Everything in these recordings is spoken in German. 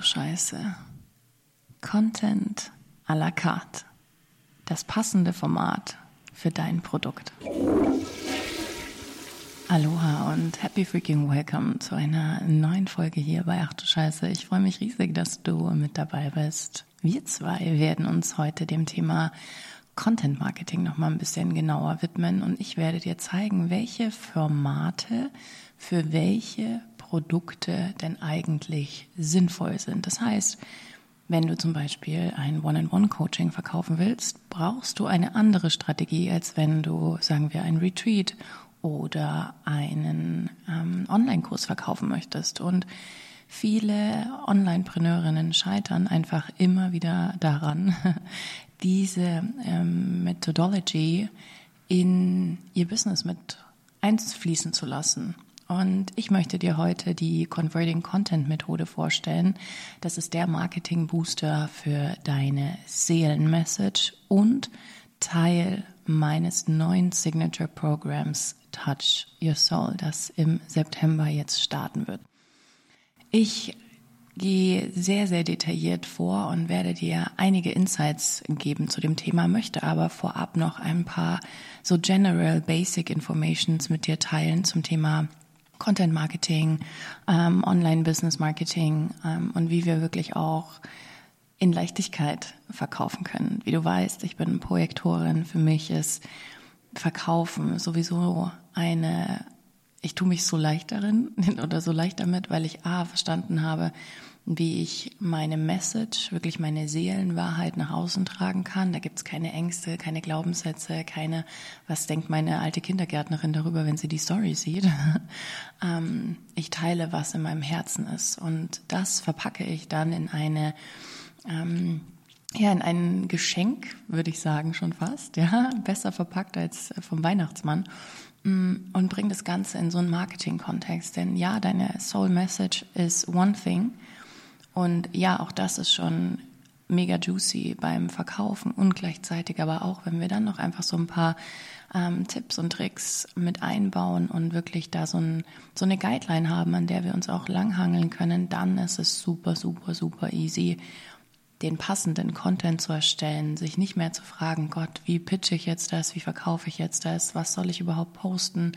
Scheiße. Content à la carte. Das passende Format für dein Produkt. Aloha und happy freaking welcome zu einer neuen Folge hier bei Ach du Scheiße. Ich freue mich riesig, dass du mit dabei bist. Wir zwei werden uns heute dem Thema Content Marketing noch mal ein bisschen genauer widmen und ich werde dir zeigen, welche Formate für welche Produkte denn eigentlich sinnvoll sind. Das heißt, wenn du zum Beispiel ein One-on-One-Coaching verkaufen willst, brauchst du eine andere Strategie, als wenn du, sagen wir, ein Retreat oder einen ähm, Online-Kurs verkaufen möchtest. Und viele Online-Preneurinnen scheitern einfach immer wieder daran, diese ähm, Methodology in ihr Business mit einfließen zu lassen. Und ich möchte dir heute die Converting Content Methode vorstellen. Das ist der Marketing Booster für deine Seelenmessage und Teil meines neuen Signature Programms Touch Your Soul, das im September jetzt starten wird. Ich gehe sehr, sehr detailliert vor und werde dir einige Insights geben zu dem Thema, möchte aber vorab noch ein paar so general basic informations mit dir teilen zum Thema Content Marketing, ähm, Online Business Marketing ähm, und wie wir wirklich auch in Leichtigkeit verkaufen können. Wie du weißt, ich bin Projektorin. Für mich ist Verkaufen sowieso eine, ich tue mich so leicht darin oder so leicht damit, weil ich A verstanden habe, wie ich meine Message, wirklich meine Seelenwahrheit nach außen tragen kann. Da gibt's keine Ängste, keine Glaubenssätze, keine, was denkt meine alte Kindergärtnerin darüber, wenn sie die Story sieht. Ähm, ich teile, was in meinem Herzen ist. Und das verpacke ich dann in eine, ähm, ja, in ein Geschenk, würde ich sagen, schon fast, ja, besser verpackt als vom Weihnachtsmann mm, und bringe das Ganze in so einen Marketing-Kontext. Denn ja, deine Soul Message is one thing, und ja, auch das ist schon mega juicy beim Verkaufen und gleichzeitig aber auch, wenn wir dann noch einfach so ein paar ähm, Tipps und Tricks mit einbauen und wirklich da so, ein, so eine Guideline haben, an der wir uns auch langhangeln können, dann ist es super, super, super easy, den passenden Content zu erstellen, sich nicht mehr zu fragen, Gott, wie pitche ich jetzt das, wie verkaufe ich jetzt das, was soll ich überhaupt posten,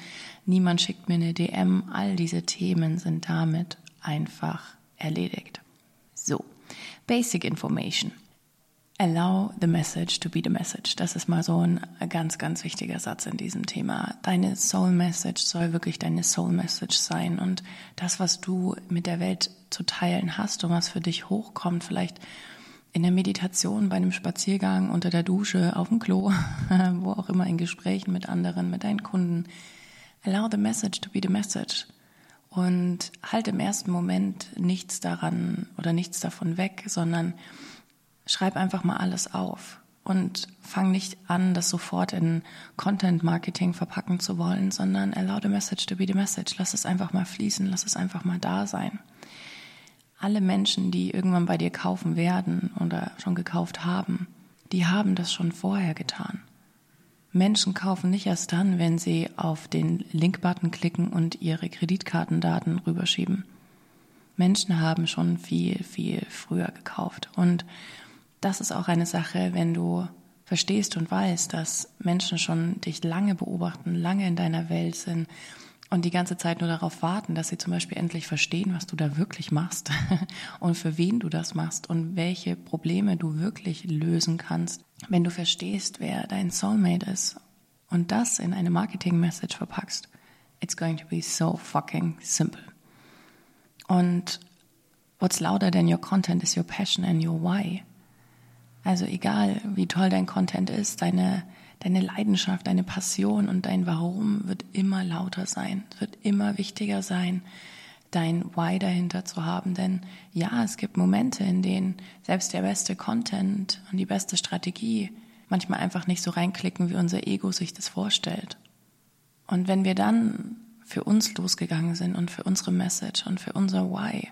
niemand schickt mir eine DM, all diese Themen sind damit einfach erledigt. So, Basic Information. Allow the message to be the message. Das ist mal so ein ganz, ganz wichtiger Satz in diesem Thema. Deine Soul Message soll wirklich deine Soul Message sein und das, was du mit der Welt zu teilen hast und was für dich hochkommt, vielleicht in der Meditation, bei einem Spaziergang, unter der Dusche, auf dem Klo, wo auch immer in Gesprächen mit anderen, mit deinen Kunden. Allow the message to be the message und halt im ersten Moment nichts daran oder nichts davon weg, sondern schreib einfach mal alles auf und fang nicht an, das sofort in Content Marketing verpacken zu wollen, sondern allow the message to be the message. Lass es einfach mal fließen, lass es einfach mal da sein. Alle Menschen, die irgendwann bei dir kaufen werden oder schon gekauft haben, die haben das schon vorher getan. Menschen kaufen nicht erst dann, wenn sie auf den Link-Button klicken und ihre Kreditkartendaten rüberschieben. Menschen haben schon viel, viel früher gekauft. Und das ist auch eine Sache, wenn du verstehst und weißt, dass Menschen schon dich lange beobachten, lange in deiner Welt sind und die ganze Zeit nur darauf warten, dass sie zum Beispiel endlich verstehen, was du da wirklich machst und für wen du das machst und welche Probleme du wirklich lösen kannst, wenn du verstehst, wer dein Soulmate ist und das in eine Marketing-Message verpackst. It's going to be so fucking simple. Und what's louder than your content is your passion and your why. Also egal, wie toll dein Content ist, deine deine Leidenschaft, deine Passion und dein Warum wird immer lauter sein, wird immer wichtiger sein, dein Why dahinter zu haben. Denn ja, es gibt Momente, in denen selbst der beste Content und die beste Strategie manchmal einfach nicht so reinklicken, wie unser Ego sich das vorstellt. Und wenn wir dann für uns losgegangen sind und für unsere Message und für unser Why,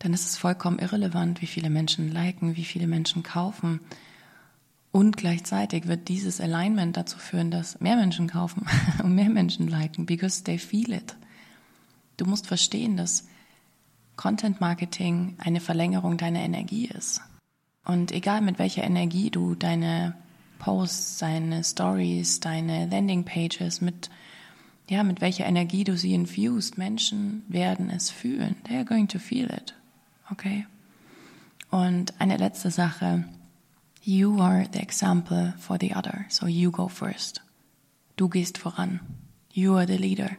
dann ist es vollkommen irrelevant, wie viele Menschen liken, wie viele Menschen kaufen, und gleichzeitig wird dieses Alignment dazu führen, dass mehr Menschen kaufen und mehr Menschen liken, because they feel it. Du musst verstehen, dass Content Marketing eine Verlängerung deiner Energie ist. Und egal mit welcher Energie du deine Posts, deine Stories, deine Landing Pages mit ja, mit welcher Energie du sie infused, Menschen werden es fühlen. They are going to feel it. Okay? Und eine letzte Sache. You are the example for the other. So you go first. Du gehst voran. You are the leader.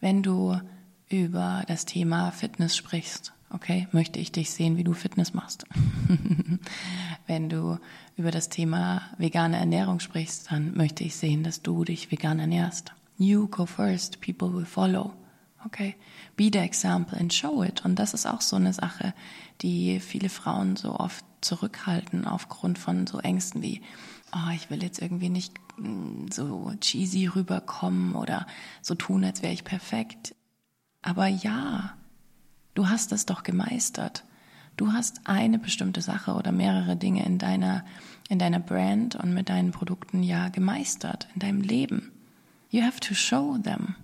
Wenn du über das Thema Fitness sprichst, okay, möchte ich dich sehen, wie du Fitness machst. Wenn du über das Thema vegane Ernährung sprichst, dann möchte ich sehen, dass du dich vegan ernährst. You go first, people will follow. Okay, be the example and show it. Und das ist auch so eine Sache, die viele Frauen so oft zurückhalten aufgrund von so Ängsten wie, oh, ich will jetzt irgendwie nicht mm, so cheesy rüberkommen oder so tun, als wäre ich perfekt. Aber ja, du hast es doch gemeistert. Du hast eine bestimmte Sache oder mehrere Dinge in deiner, in deiner Brand und mit deinen Produkten ja gemeistert, in deinem Leben. You have to show them.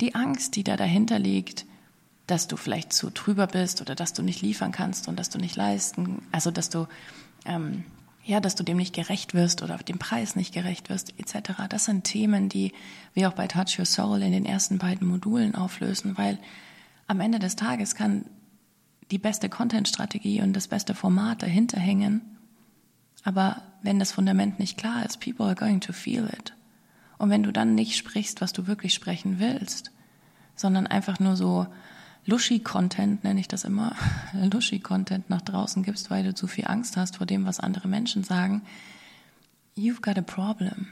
Die Angst, die da dahinter liegt, dass du vielleicht zu drüber bist oder dass du nicht liefern kannst und dass du nicht leisten, also dass du ähm, ja, dass du dem nicht gerecht wirst oder dem Preis nicht gerecht wirst, etc. Das sind Themen, die wir auch bei Touch Your Soul in den ersten beiden Modulen auflösen, weil am Ende des Tages kann die beste Content-Strategie und das beste Format dahinter hängen. Aber wenn das Fundament nicht klar ist, people are going to feel it. Und wenn du dann nicht sprichst, was du wirklich sprechen willst, sondern einfach nur so Lushy-Content, nenne ich das immer, Lushy-Content nach draußen gibst, weil du zu viel Angst hast vor dem, was andere Menschen sagen, you've got a problem.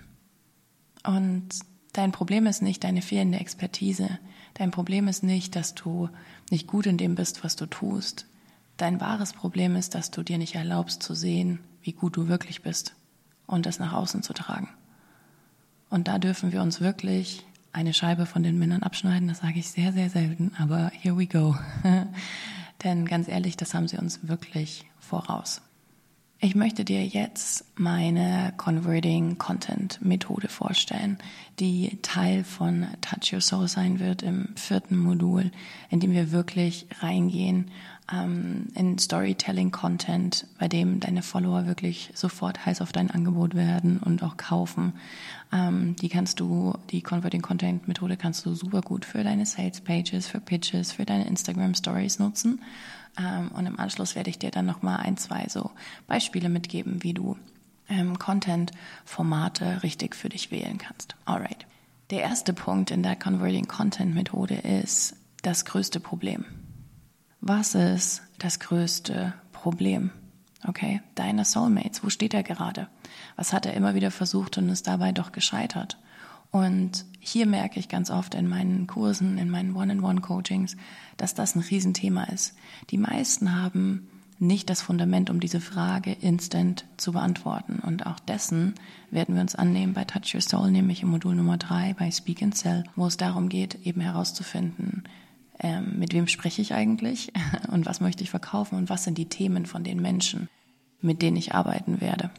Und dein Problem ist nicht deine fehlende Expertise. Dein Problem ist nicht, dass du nicht gut in dem bist, was du tust. Dein wahres Problem ist, dass du dir nicht erlaubst zu sehen, wie gut du wirklich bist und das nach außen zu tragen. Und da dürfen wir uns wirklich eine Scheibe von den Männern abschneiden. Das sage ich sehr, sehr selten, aber here we go. Denn ganz ehrlich, das haben sie uns wirklich voraus. Ich möchte dir jetzt meine Converting Content Methode vorstellen, die Teil von Touch Your Soul sein wird im vierten Modul, in dem wir wirklich reingehen ähm, in Storytelling Content, bei dem deine Follower wirklich sofort heiß auf dein Angebot werden und auch kaufen. Ähm, die kannst du, die Converting Content Methode kannst du super gut für deine Sales Pages, für Pitches, für deine Instagram Stories nutzen. Ähm, und im Anschluss werde ich dir dann nochmal ein, zwei so Beispiele mitgeben, wie du ähm, Content-Formate richtig für dich wählen kannst. Alright. Der erste Punkt in der Converting Content Methode ist das größte Problem. Was ist das größte Problem? Okay, deine Soulmates, wo steht er gerade? Was hat er immer wieder versucht und ist dabei doch gescheitert? Und hier merke ich ganz oft in meinen Kursen, in meinen One-on-One-Coachings, dass das ein Riesenthema ist. Die meisten haben nicht das Fundament, um diese Frage instant zu beantworten. Und auch dessen werden wir uns annehmen bei Touch Your Soul, nämlich im Modul Nummer drei bei Speak and Sell, wo es darum geht, eben herauszufinden, ähm, mit wem spreche ich eigentlich und was möchte ich verkaufen und was sind die Themen von den Menschen, mit denen ich arbeiten werde.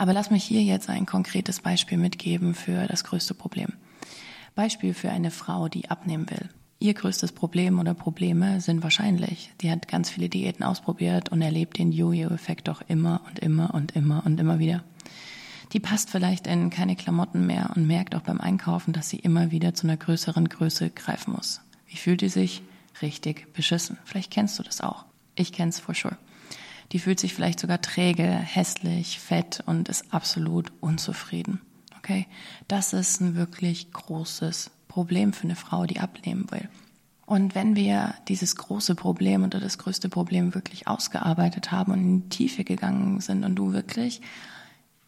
Aber lass mich hier jetzt ein konkretes Beispiel mitgeben für das größte Problem. Beispiel für eine Frau, die abnehmen will. Ihr größtes Problem oder Probleme sind wahrscheinlich, die hat ganz viele Diäten ausprobiert und erlebt den Jojo-Effekt doch immer und immer und immer und immer wieder. Die passt vielleicht in keine Klamotten mehr und merkt auch beim Einkaufen, dass sie immer wieder zu einer größeren Größe greifen muss. Wie fühlt die sich? Richtig beschissen. Vielleicht kennst du das auch. Ich kenn's for sure. Die fühlt sich vielleicht sogar träge, hässlich, fett und ist absolut unzufrieden. Okay? Das ist ein wirklich großes Problem für eine Frau, die abnehmen will. Und wenn wir dieses große Problem oder das größte Problem wirklich ausgearbeitet haben und in die Tiefe gegangen sind und du wirklich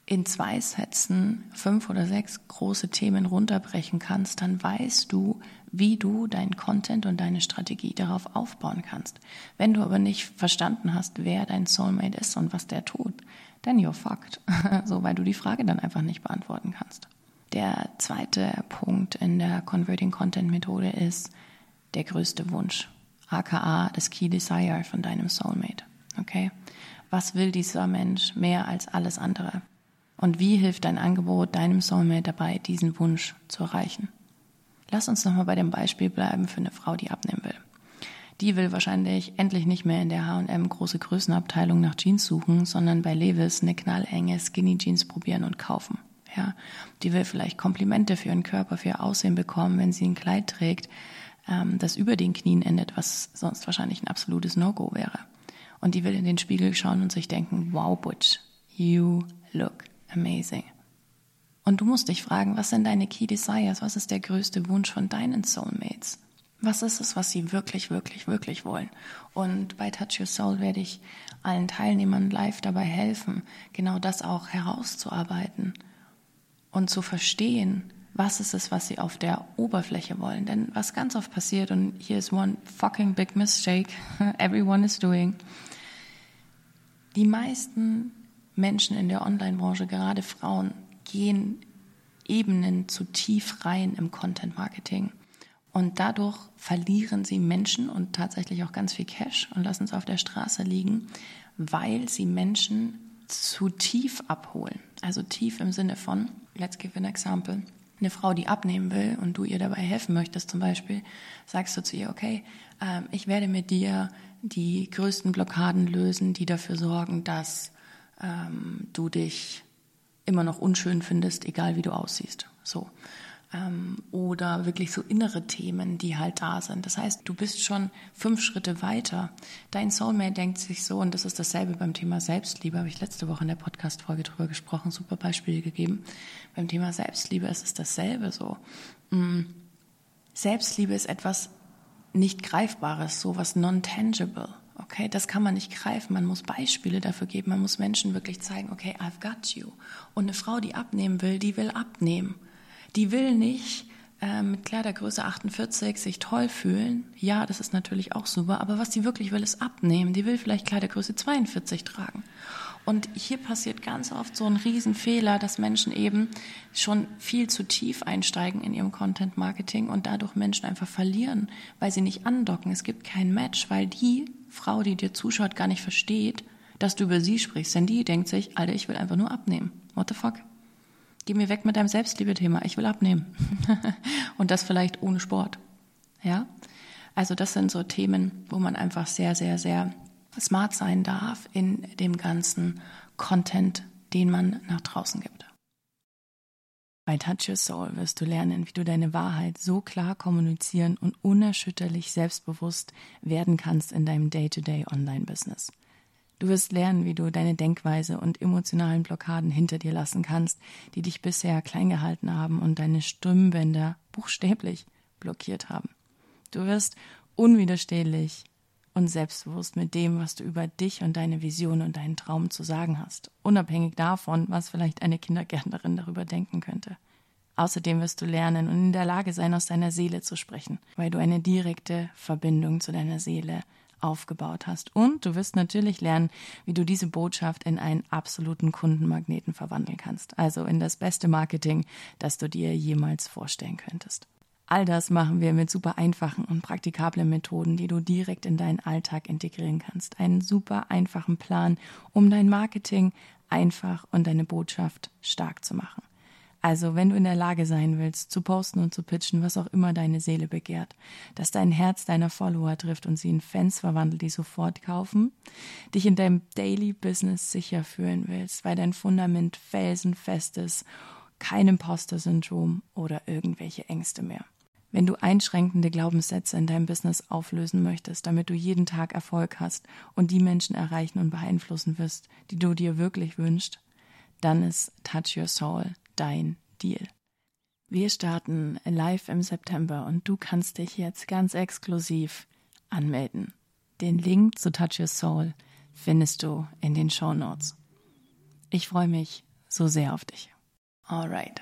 in zwei Sätzen fünf oder sechs große Themen runterbrechen kannst, dann weißt du, wie du deinen Content und deine Strategie darauf aufbauen kannst. Wenn du aber nicht verstanden hast, wer dein Soulmate ist und was der tut, then you're fucked. so, weil du die Frage dann einfach nicht beantworten kannst. Der zweite Punkt in der Converting Content Methode ist der größte Wunsch, aka das Key Desire von deinem Soulmate. Okay? Was will dieser Mensch mehr als alles andere? Und wie hilft dein Angebot deinem Soulmate dabei, diesen Wunsch zu erreichen? Lass uns nochmal bei dem Beispiel bleiben für eine Frau, die abnehmen will. Die will wahrscheinlich endlich nicht mehr in der H&M große Größenabteilung nach Jeans suchen, sondern bei Levis eine knallenge Skinny Jeans probieren und kaufen. Ja, die will vielleicht Komplimente für ihren Körper, für ihr Aussehen bekommen, wenn sie ein Kleid trägt, ähm, das über den Knien endet, was sonst wahrscheinlich ein absolutes No-Go wäre. Und die will in den Spiegel schauen und sich denken, wow, Butch, you look amazing. Und du musst dich fragen, was sind deine Key Desires? Was ist der größte Wunsch von deinen Soulmates? Was ist es, was sie wirklich, wirklich, wirklich wollen? Und bei Touch Your Soul werde ich allen Teilnehmern live dabei helfen, genau das auch herauszuarbeiten und zu verstehen, was ist es, was sie auf der Oberfläche wollen. Denn was ganz oft passiert, und hier ist one fucking big mistake everyone is doing, die meisten Menschen in der Online-Branche, gerade Frauen, gehen Ebenen zu tief rein im Content-Marketing. Und dadurch verlieren sie Menschen und tatsächlich auch ganz viel Cash und lassen es auf der Straße liegen, weil sie Menschen zu tief abholen. Also tief im Sinne von, let's give an example. Eine Frau, die abnehmen will und du ihr dabei helfen möchtest zum Beispiel, sagst du zu ihr, okay, äh, ich werde mit dir die größten Blockaden lösen, die dafür sorgen, dass ähm, du dich immer noch unschön findest, egal wie du aussiehst. So. Ähm, oder wirklich so innere Themen, die halt da sind. Das heißt, du bist schon fünf Schritte weiter. Dein Soulmate denkt sich so, und das ist dasselbe beim Thema Selbstliebe, habe ich letzte Woche in der Podcast-Folge drüber gesprochen, super Beispiele gegeben. Beim Thema Selbstliebe ist es dasselbe so. Mm. Selbstliebe ist etwas nicht Greifbares, so was non-tangible. Okay, das kann man nicht greifen. Man muss Beispiele dafür geben. Man muss Menschen wirklich zeigen, okay, I've got you. Und eine Frau, die abnehmen will, die will abnehmen. Die will nicht äh, mit Kleidergröße 48 sich toll fühlen. Ja, das ist natürlich auch super. Aber was die wirklich will, ist abnehmen. Die will vielleicht Kleidergröße 42 tragen. Und hier passiert ganz oft so ein Riesenfehler, dass Menschen eben schon viel zu tief einsteigen in ihrem Content Marketing und dadurch Menschen einfach verlieren, weil sie nicht andocken. Es gibt kein Match, weil die Frau, die dir zuschaut, gar nicht versteht, dass du über sie sprichst. Denn die denkt sich, Alter, ich will einfach nur abnehmen. What the fuck? Geh mir weg mit deinem Selbstliebe-Thema. Ich will abnehmen. und das vielleicht ohne Sport. Ja? Also das sind so Themen, wo man einfach sehr, sehr, sehr smart sein darf in dem ganzen Content, den man nach draußen gibt. Bei Touch Your Soul wirst du lernen, wie du deine Wahrheit so klar kommunizieren und unerschütterlich selbstbewusst werden kannst in deinem Day-to-Day Online-Business. Du wirst lernen, wie du deine Denkweise und emotionalen Blockaden hinter dir lassen kannst, die dich bisher klein gehalten haben und deine Stimmbänder buchstäblich blockiert haben. Du wirst unwiderstehlich und selbstbewusst mit dem, was du über dich und deine Vision und deinen Traum zu sagen hast, unabhängig davon, was vielleicht eine Kindergärtnerin darüber denken könnte. Außerdem wirst du lernen und in der Lage sein, aus deiner Seele zu sprechen, weil du eine direkte Verbindung zu deiner Seele aufgebaut hast. Und du wirst natürlich lernen, wie du diese Botschaft in einen absoluten Kundenmagneten verwandeln kannst. Also in das beste Marketing, das du dir jemals vorstellen könntest. All das machen wir mit super einfachen und praktikablen Methoden, die du direkt in deinen Alltag integrieren kannst. Einen super einfachen Plan, um dein Marketing einfach und deine Botschaft stark zu machen. Also, wenn du in der Lage sein willst, zu posten und zu pitchen, was auch immer deine Seele begehrt, dass dein Herz deiner Follower trifft und sie in Fans verwandelt, die sofort kaufen, dich in deinem Daily Business sicher fühlen willst, weil dein Fundament felsenfest ist, kein Imposter-Syndrom oder irgendwelche Ängste mehr. Wenn du einschränkende Glaubenssätze in deinem Business auflösen möchtest, damit du jeden Tag Erfolg hast und die Menschen erreichen und beeinflussen wirst, die du dir wirklich wünschst, dann ist Touch Your Soul dein Deal. Wir starten live im September und du kannst dich jetzt ganz exklusiv anmelden. Den Link zu Touch Your Soul findest du in den Show Notes. Ich freue mich so sehr auf dich. Alright.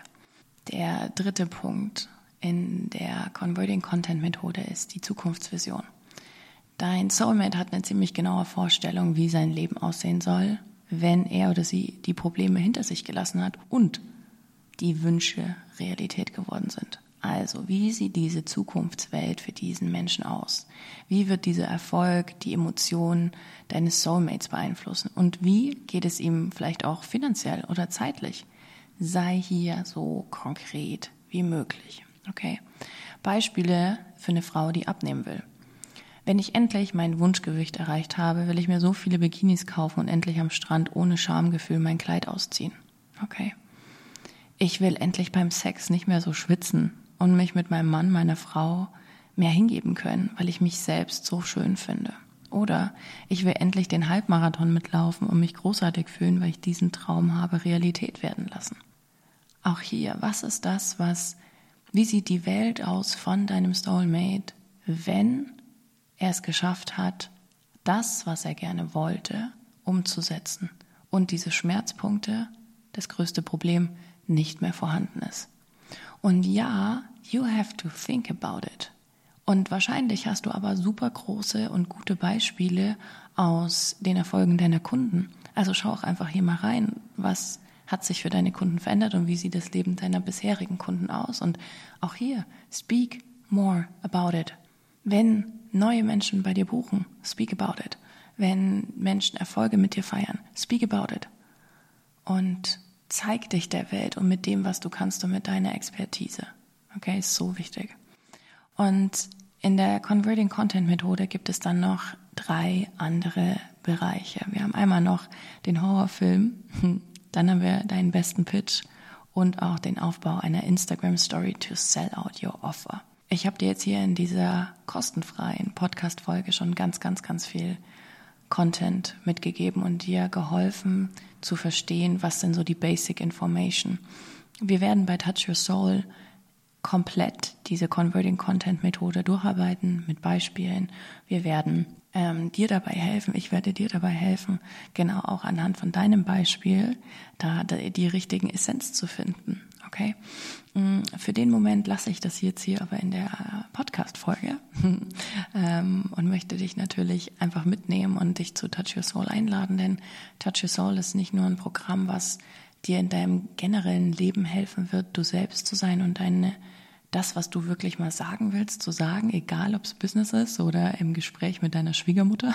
Der dritte Punkt in der Converting Content Methode ist die Zukunftsvision. Dein Soulmate hat eine ziemlich genaue Vorstellung, wie sein Leben aussehen soll, wenn er oder sie die Probleme hinter sich gelassen hat und die Wünsche Realität geworden sind. Also, wie sieht diese Zukunftswelt für diesen Menschen aus? Wie wird dieser Erfolg die Emotionen deines Soulmates beeinflussen? Und wie geht es ihm vielleicht auch finanziell oder zeitlich? Sei hier so konkret wie möglich. Okay. Beispiele für eine Frau, die abnehmen will. Wenn ich endlich mein Wunschgewicht erreicht habe, will ich mir so viele Bikinis kaufen und endlich am Strand ohne Schamgefühl mein Kleid ausziehen. Okay. Ich will endlich beim Sex nicht mehr so schwitzen und mich mit meinem Mann, meiner Frau mehr hingeben können, weil ich mich selbst so schön finde. Oder ich will endlich den Halbmarathon mitlaufen und mich großartig fühlen, weil ich diesen Traum habe Realität werden lassen. Auch hier, was ist das, was, wie sieht die Welt aus von deinem Soulmate, wenn er es geschafft hat, das, was er gerne wollte, umzusetzen und diese Schmerzpunkte, das größte Problem, nicht mehr vorhanden ist. Und ja, you have to think about it. Und wahrscheinlich hast du aber super große und gute Beispiele aus den Erfolgen deiner Kunden. Also schau auch einfach hier mal rein, was hat sich für deine Kunden verändert und wie sieht das Leben deiner bisherigen Kunden aus. Und auch hier, speak more about it. Wenn neue Menschen bei dir buchen, speak about it. Wenn Menschen Erfolge mit dir feiern, speak about it. Und zeig dich der Welt und mit dem, was du kannst und mit deiner Expertise. Okay, ist so wichtig. Und in der Converting Content Methode gibt es dann noch drei andere Bereiche. Wir haben einmal noch den Horrorfilm, dann haben wir deinen besten Pitch und auch den Aufbau einer Instagram Story to sell out your offer. Ich habe dir jetzt hier in dieser kostenfreien Podcast-Folge schon ganz, ganz, ganz viel Content mitgegeben und dir geholfen zu verstehen, was denn so die Basic Information. Wir werden bei Touch Your Soul komplett diese Converting Content Methode durcharbeiten mit Beispielen. Wir werden ähm, dir dabei helfen, ich werde dir dabei helfen, genau auch anhand von deinem Beispiel da die richtigen Essenz zu finden. Okay? Mm, für den Moment lasse ich das jetzt hier aber in der Podcast-Folge ähm, und möchte dich natürlich einfach mitnehmen und dich zu Touch Your Soul einladen, denn Touch Your Soul ist nicht nur ein Programm, was dir in deinem generellen Leben helfen wird, du selbst zu sein und deine das, was du wirklich mal sagen willst, zu sagen, egal ob es Business ist oder im Gespräch mit deiner Schwiegermutter.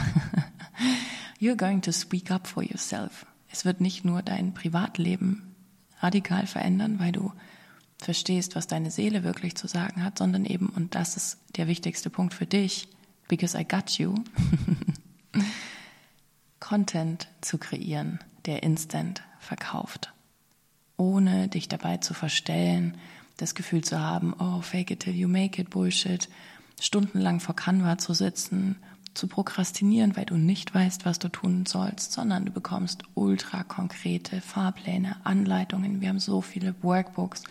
You're going to speak up for yourself. Es wird nicht nur dein Privatleben radikal verändern, weil du verstehst, was deine Seele wirklich zu sagen hat, sondern eben, und das ist der wichtigste Punkt für dich, because I got you, Content zu kreieren, der instant verkauft, ohne dich dabei zu verstellen, das Gefühl zu haben, oh, fake it till you make it, Bullshit, stundenlang vor Canva zu sitzen, zu prokrastinieren, weil du nicht weißt, was du tun sollst, sondern du bekommst ultra konkrete Fahrpläne, Anleitungen. Wir haben so viele Workbooks,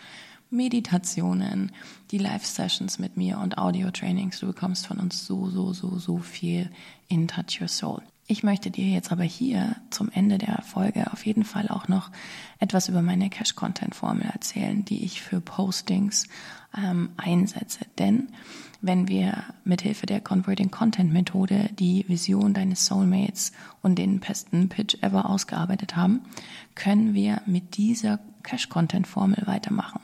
Meditationen, die Live-Sessions mit mir und Audio-Trainings. Du bekommst von uns so, so, so, so viel in Touch Your Soul. Ich möchte dir jetzt aber hier zum Ende der Folge auf jeden Fall auch noch etwas über meine Cash-Content-Formel erzählen, die ich für Postings ähm, einsetze. Denn wenn wir mithilfe der Converting Content Methode die Vision deines Soulmates und den besten Pitch ever ausgearbeitet haben, können wir mit dieser Cash-Content-Formel weitermachen.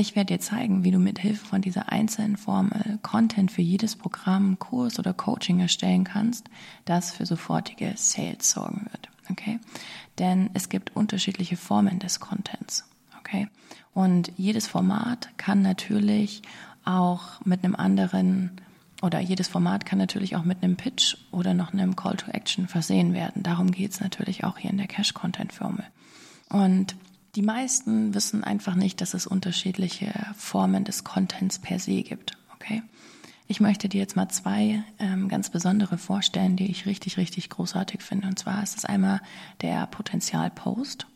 Ich werde dir zeigen, wie du mit Hilfe von dieser einzelnen Formel Content für jedes Programm, Kurs oder Coaching erstellen kannst, das für sofortige Sales sorgen wird. Okay? Denn es gibt unterschiedliche Formen des Contents. Okay? Und jedes Format kann natürlich auch mit einem anderen oder jedes Format kann natürlich auch mit einem Pitch oder noch einem Call to Action versehen werden. Darum geht es natürlich auch hier in der Cash-Content-Formel. Und die meisten wissen einfach nicht, dass es unterschiedliche Formen des Contents per se gibt. Okay? Ich möchte dir jetzt mal zwei ähm, ganz besondere vorstellen, die ich richtig, richtig großartig finde. Und zwar ist es einmal der Potenzial-Post.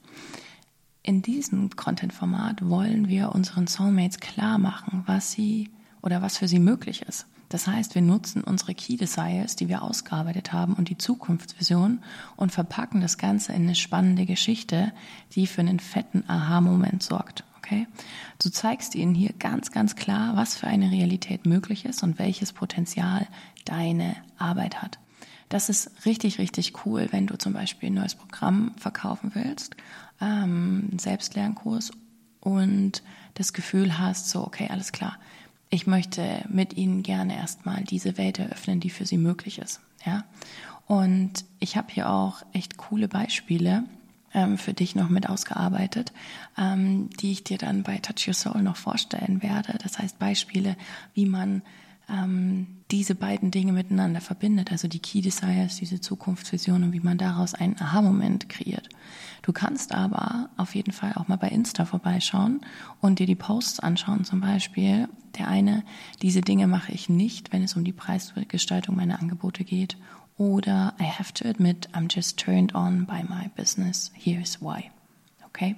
In diesem Content-Format wollen wir unseren Soulmates klar machen, was sie oder was für sie möglich ist. Das heißt, wir nutzen unsere Key Desires, die wir ausgearbeitet haben und die Zukunftsvision und verpacken das Ganze in eine spannende Geschichte, die für einen fetten Aha-Moment sorgt. Okay? Du zeigst ihnen hier ganz, ganz klar, was für eine Realität möglich ist und welches Potenzial deine Arbeit hat. Das ist richtig, richtig cool, wenn du zum Beispiel ein neues Programm verkaufen willst, ähm, Selbstlernkurs und das Gefühl hast, so, okay, alles klar, ich möchte mit Ihnen gerne erstmal diese Welt eröffnen, die für Sie möglich ist. Ja? Und ich habe hier auch echt coole Beispiele ähm, für dich noch mit ausgearbeitet, ähm, die ich dir dann bei Touch Your Soul noch vorstellen werde. Das heißt Beispiele, wie man ähm, diese beiden Dinge miteinander verbindet, also die Key Desires, diese Zukunftsvision und wie man daraus einen Aha-Moment kreiert. Du kannst aber auf jeden Fall auch mal bei Insta vorbeischauen und dir die Posts anschauen, zum Beispiel. Der eine, diese Dinge mache ich nicht, wenn es um die Preisgestaltung meiner Angebote geht. Oder I have to admit, I'm just turned on by my business. Here's why. Okay?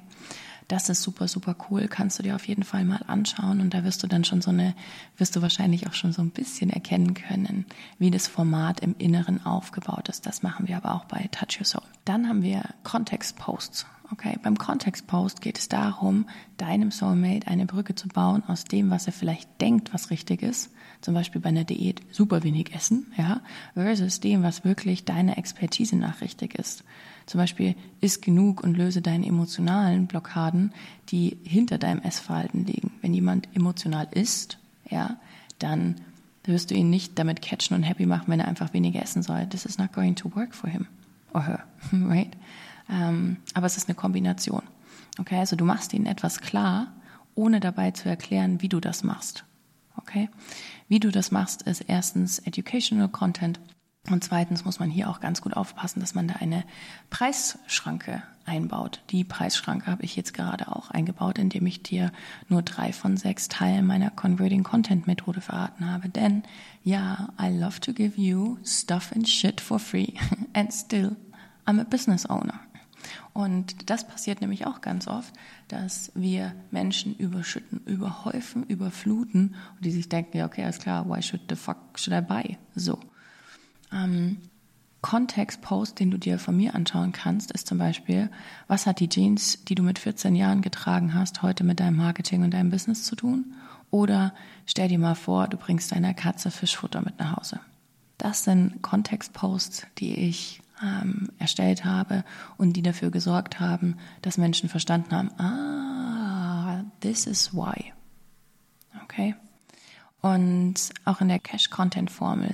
Das ist super, super cool. Kannst du dir auf jeden Fall mal anschauen und da wirst du dann schon so eine, wirst du wahrscheinlich auch schon so ein bisschen erkennen können, wie das Format im Inneren aufgebaut ist. Das machen wir aber auch bei Touch Your Soul. Dann haben wir Kontext-Posts. Okay, beim Kontext-Post geht es darum, deinem Soulmate eine Brücke zu bauen aus dem, was er vielleicht denkt, was richtig ist, zum Beispiel bei einer Diät super wenig essen, ja, versus dem, was wirklich deiner Expertise nach richtig ist. Zum Beispiel isst genug und löse deine emotionalen Blockaden, die hinter deinem Essverhalten liegen. Wenn jemand emotional isst, ja, dann wirst du ihn nicht damit catchen und happy machen, wenn er einfach weniger essen soll. This is not going to work for him or her, right? Ähm, aber es ist eine Kombination. Okay, also du machst ihnen etwas klar, ohne dabei zu erklären, wie du das machst. Okay? Wie du das machst, ist erstens Educational Content und zweitens muss man hier auch ganz gut aufpassen, dass man da eine Preisschranke einbaut. Die Preisschranke habe ich jetzt gerade auch eingebaut, indem ich dir nur drei von sechs Teilen meiner Converting Content Methode verraten habe. Denn ja, I love to give you stuff and shit for free and still I'm a business owner. Und das passiert nämlich auch ganz oft, dass wir Menschen überschütten, überhäufen, überfluten und die sich denken, ja okay, alles klar, why should the fuck should I buy? So ähm, Kontextpost, den du dir von mir anschauen kannst, ist zum Beispiel, was hat die Jeans, die du mit 14 Jahren getragen hast, heute mit deinem Marketing und deinem Business zu tun? Oder stell dir mal vor, du bringst deiner Katze Fischfutter mit nach Hause. Das sind Kontextposts, die ich ähm, erstellt habe und die dafür gesorgt haben, dass Menschen verstanden haben, ah, this is why. Okay? Und auch in der Cash-Content-Formel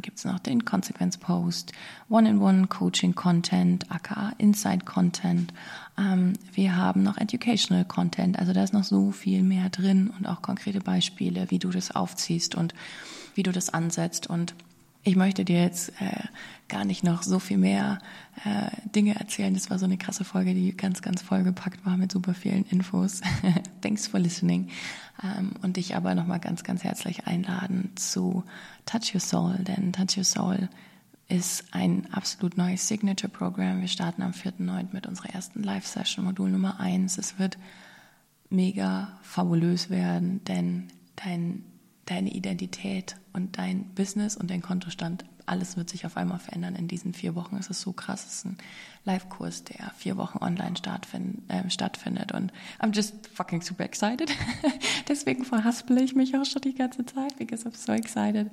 gibt es noch den Consequence-Post, One-in-One-Coaching-Content, aka Inside-Content. Ähm, wir haben noch Educational-Content, also da ist noch so viel mehr drin und auch konkrete Beispiele, wie du das aufziehst und wie du das ansetzt. Und ich möchte dir jetzt äh, gar nicht noch so viel mehr äh, Dinge erzählen. Das war so eine krasse Folge, die ganz, ganz vollgepackt war mit super vielen Infos. Thanks for listening. Ähm, und dich aber nochmal ganz, ganz herzlich einladen zu Touch Your Soul, denn Touch Your Soul ist ein absolut neues Signature-Programm. Wir starten am 4.9. mit unserer ersten Live-Session, Modul Nummer 1. Es wird mega fabulös werden, denn dein deine Identität und dein Business und dein Kontostand, alles wird sich auf einmal verändern in diesen vier Wochen. Es ist so krass. Es ist ein Live-Kurs, der vier Wochen online stattfind, äh, stattfindet. Und I'm just fucking super excited. Deswegen verhaspel ich mich auch schon die ganze Zeit, because I'm so excited.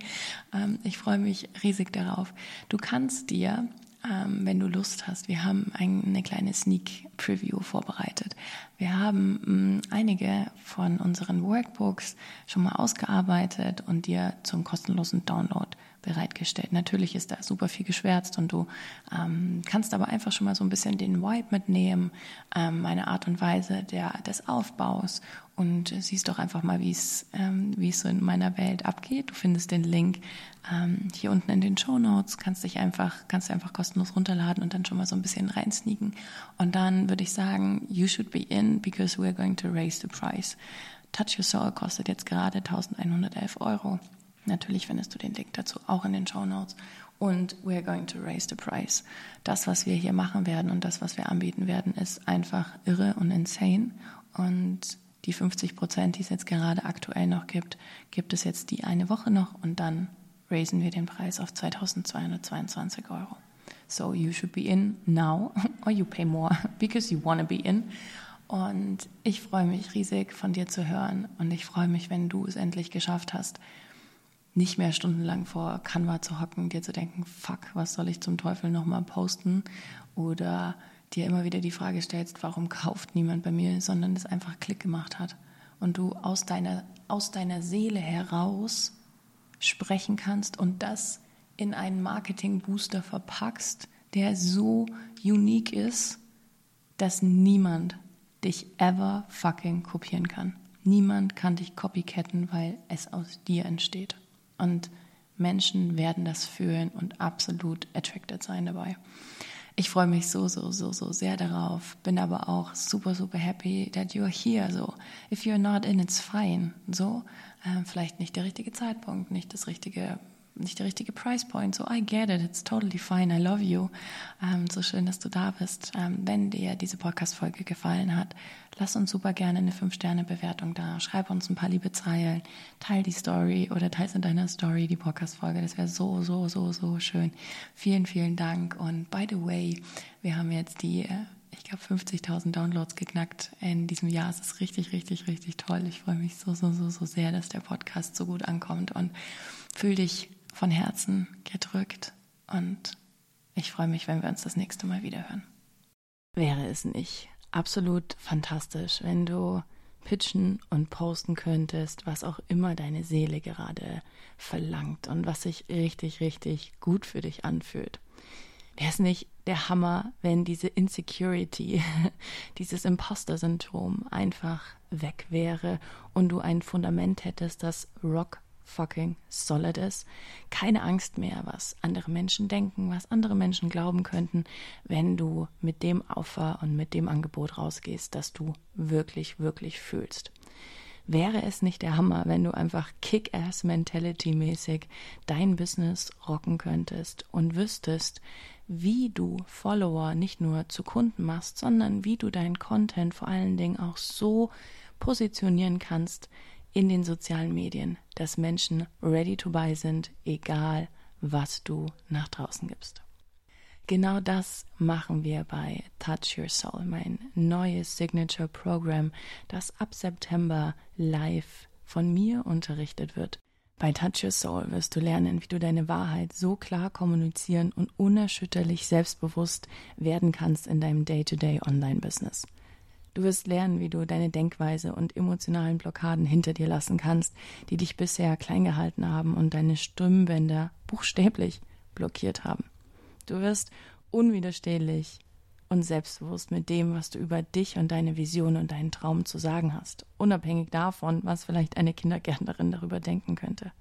Ähm, ich freue mich riesig darauf. Du kannst dir ähm, wenn du Lust hast. Wir haben eine kleine Sneak Preview vorbereitet. Wir haben ähm, einige von unseren Workbooks schon mal ausgearbeitet und dir zum kostenlosen Download bereitgestellt. Natürlich ist da super viel geschwärzt und du ähm, kannst aber einfach schon mal so ein bisschen den Vibe mitnehmen, ähm, meine Art und Weise der, des Aufbaus und siehst doch einfach mal, wie es ähm, es so in meiner Welt abgeht. Du findest den Link ähm, hier unten in den Show Notes, kannst dich einfach kannst du einfach kostenlos runterladen und dann schon mal so ein bisschen reinsneaken. Und dann würde ich sagen, you should be in because we're going to raise the price. Touch Your Soul kostet jetzt gerade 1111 Euro. Natürlich findest du den Link dazu auch in den Show Notes. Und we're going to raise the price. Das, was wir hier machen werden und das, was wir anbieten werden, ist einfach irre und insane. Und die 50 Prozent, die es jetzt gerade aktuell noch gibt, gibt es jetzt die eine Woche noch und dann raisen wir den Preis auf 2222 Euro. So you should be in now or you pay more because you want to be in. Und ich freue mich riesig von dir zu hören und ich freue mich, wenn du es endlich geschafft hast, nicht mehr stundenlang vor Canva zu hocken, dir zu denken, fuck, was soll ich zum Teufel nochmal posten? Oder dir immer wieder die Frage stellst, warum kauft niemand bei mir, sondern es einfach Klick gemacht hat. Und du aus deiner, aus deiner Seele heraus sprechen kannst und das in einen Marketing-Booster verpackst, der so unique ist, dass niemand dich ever fucking kopieren kann. Niemand kann dich copycatten, weil es aus dir entsteht. Und Menschen werden das fühlen und absolut attracted sein dabei. Ich freue mich so, so, so, so sehr darauf, bin aber auch super, super happy that you're here. So, if you're not in, it's fine. So, äh, vielleicht nicht der richtige Zeitpunkt, nicht das richtige nicht der richtige Price Point. So, I get it, it's totally fine, I love you. Ähm, so schön, dass du da bist. Ähm, wenn dir diese Podcast-Folge gefallen hat, lass uns super gerne eine 5-Sterne-Bewertung da. Schreib uns ein paar liebe Zeilen, teil die Story oder teils in deiner Story die Podcast-Folge. Das wäre so, so, so, so schön. Vielen, vielen Dank. Und by the way, wir haben jetzt die äh, ich glaube, 50.000 Downloads geknackt in diesem Jahr. Es ist richtig, richtig, richtig toll. Ich freue mich so, so, so, so sehr, dass der Podcast so gut ankommt und fühl dich von Herzen gedrückt und ich freue mich, wenn wir uns das nächste Mal wieder hören. Wäre es nicht absolut fantastisch, wenn du pitchen und posten könntest, was auch immer deine Seele gerade verlangt und was sich richtig, richtig gut für dich anfühlt. Wäre es nicht der Hammer, wenn diese Insecurity, dieses Imposter-Syndrom einfach weg wäre und du ein Fundament hättest, das rock fucking solid ist. Keine Angst mehr, was andere Menschen denken, was andere Menschen glauben könnten, wenn du mit dem Offer und mit dem Angebot rausgehst, das du wirklich, wirklich fühlst. Wäre es nicht der Hammer, wenn du einfach Kick-Ass-Mentality-mäßig dein Business rocken könntest und wüsstest, wie du Follower nicht nur zu Kunden machst, sondern wie du deinen Content vor allen Dingen auch so positionieren kannst, in den sozialen Medien, dass Menschen ready to buy sind, egal was du nach draußen gibst. Genau das machen wir bei Touch Your Soul, mein neues Signature Program, das ab September live von mir unterrichtet wird. Bei Touch Your Soul wirst du lernen, wie du deine Wahrheit so klar kommunizieren und unerschütterlich selbstbewusst werden kannst in deinem Day-to-Day Online-Business. Du wirst lernen, wie du deine Denkweise und emotionalen Blockaden hinter dir lassen kannst, die dich bisher klein gehalten haben und deine Stimmbänder buchstäblich blockiert haben. Du wirst unwiderstehlich und selbstbewusst mit dem, was du über dich und deine Vision und deinen Traum zu sagen hast, unabhängig davon, was vielleicht eine Kindergärtnerin darüber denken könnte.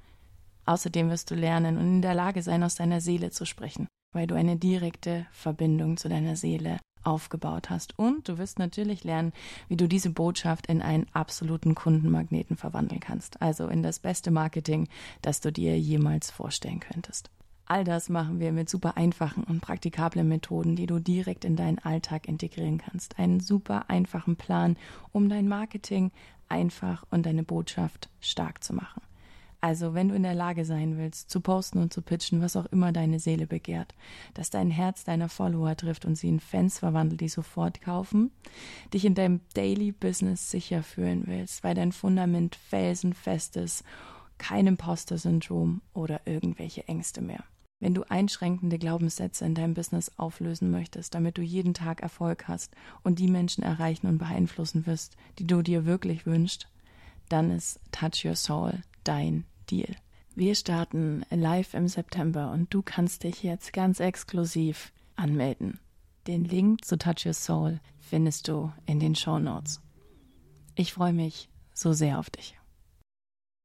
Außerdem wirst du lernen und in der Lage sein, aus deiner Seele zu sprechen, weil du eine direkte Verbindung zu deiner Seele aufgebaut hast. Und du wirst natürlich lernen, wie du diese Botschaft in einen absoluten Kundenmagneten verwandeln kannst. Also in das beste Marketing, das du dir jemals vorstellen könntest. All das machen wir mit super einfachen und praktikablen Methoden, die du direkt in deinen Alltag integrieren kannst. Einen super einfachen Plan, um dein Marketing einfach und deine Botschaft stark zu machen. Also, wenn du in der Lage sein willst, zu posten und zu pitchen, was auch immer deine Seele begehrt, dass dein Herz deiner Follower trifft und sie in Fans verwandelt, die sofort kaufen, dich in deinem Daily Business sicher fühlen willst, weil dein Fundament felsenfest ist, kein Imposter-Syndrom oder irgendwelche Ängste mehr. Wenn du einschränkende Glaubenssätze in deinem Business auflösen möchtest, damit du jeden Tag Erfolg hast und die Menschen erreichen und beeinflussen wirst, die du dir wirklich wünschst, dann ist Touch Your Soul dein Deal. Wir starten live im September und du kannst dich jetzt ganz exklusiv anmelden. Den Link zu Touch Your Soul findest du in den Show Notes. Ich freue mich so sehr auf dich.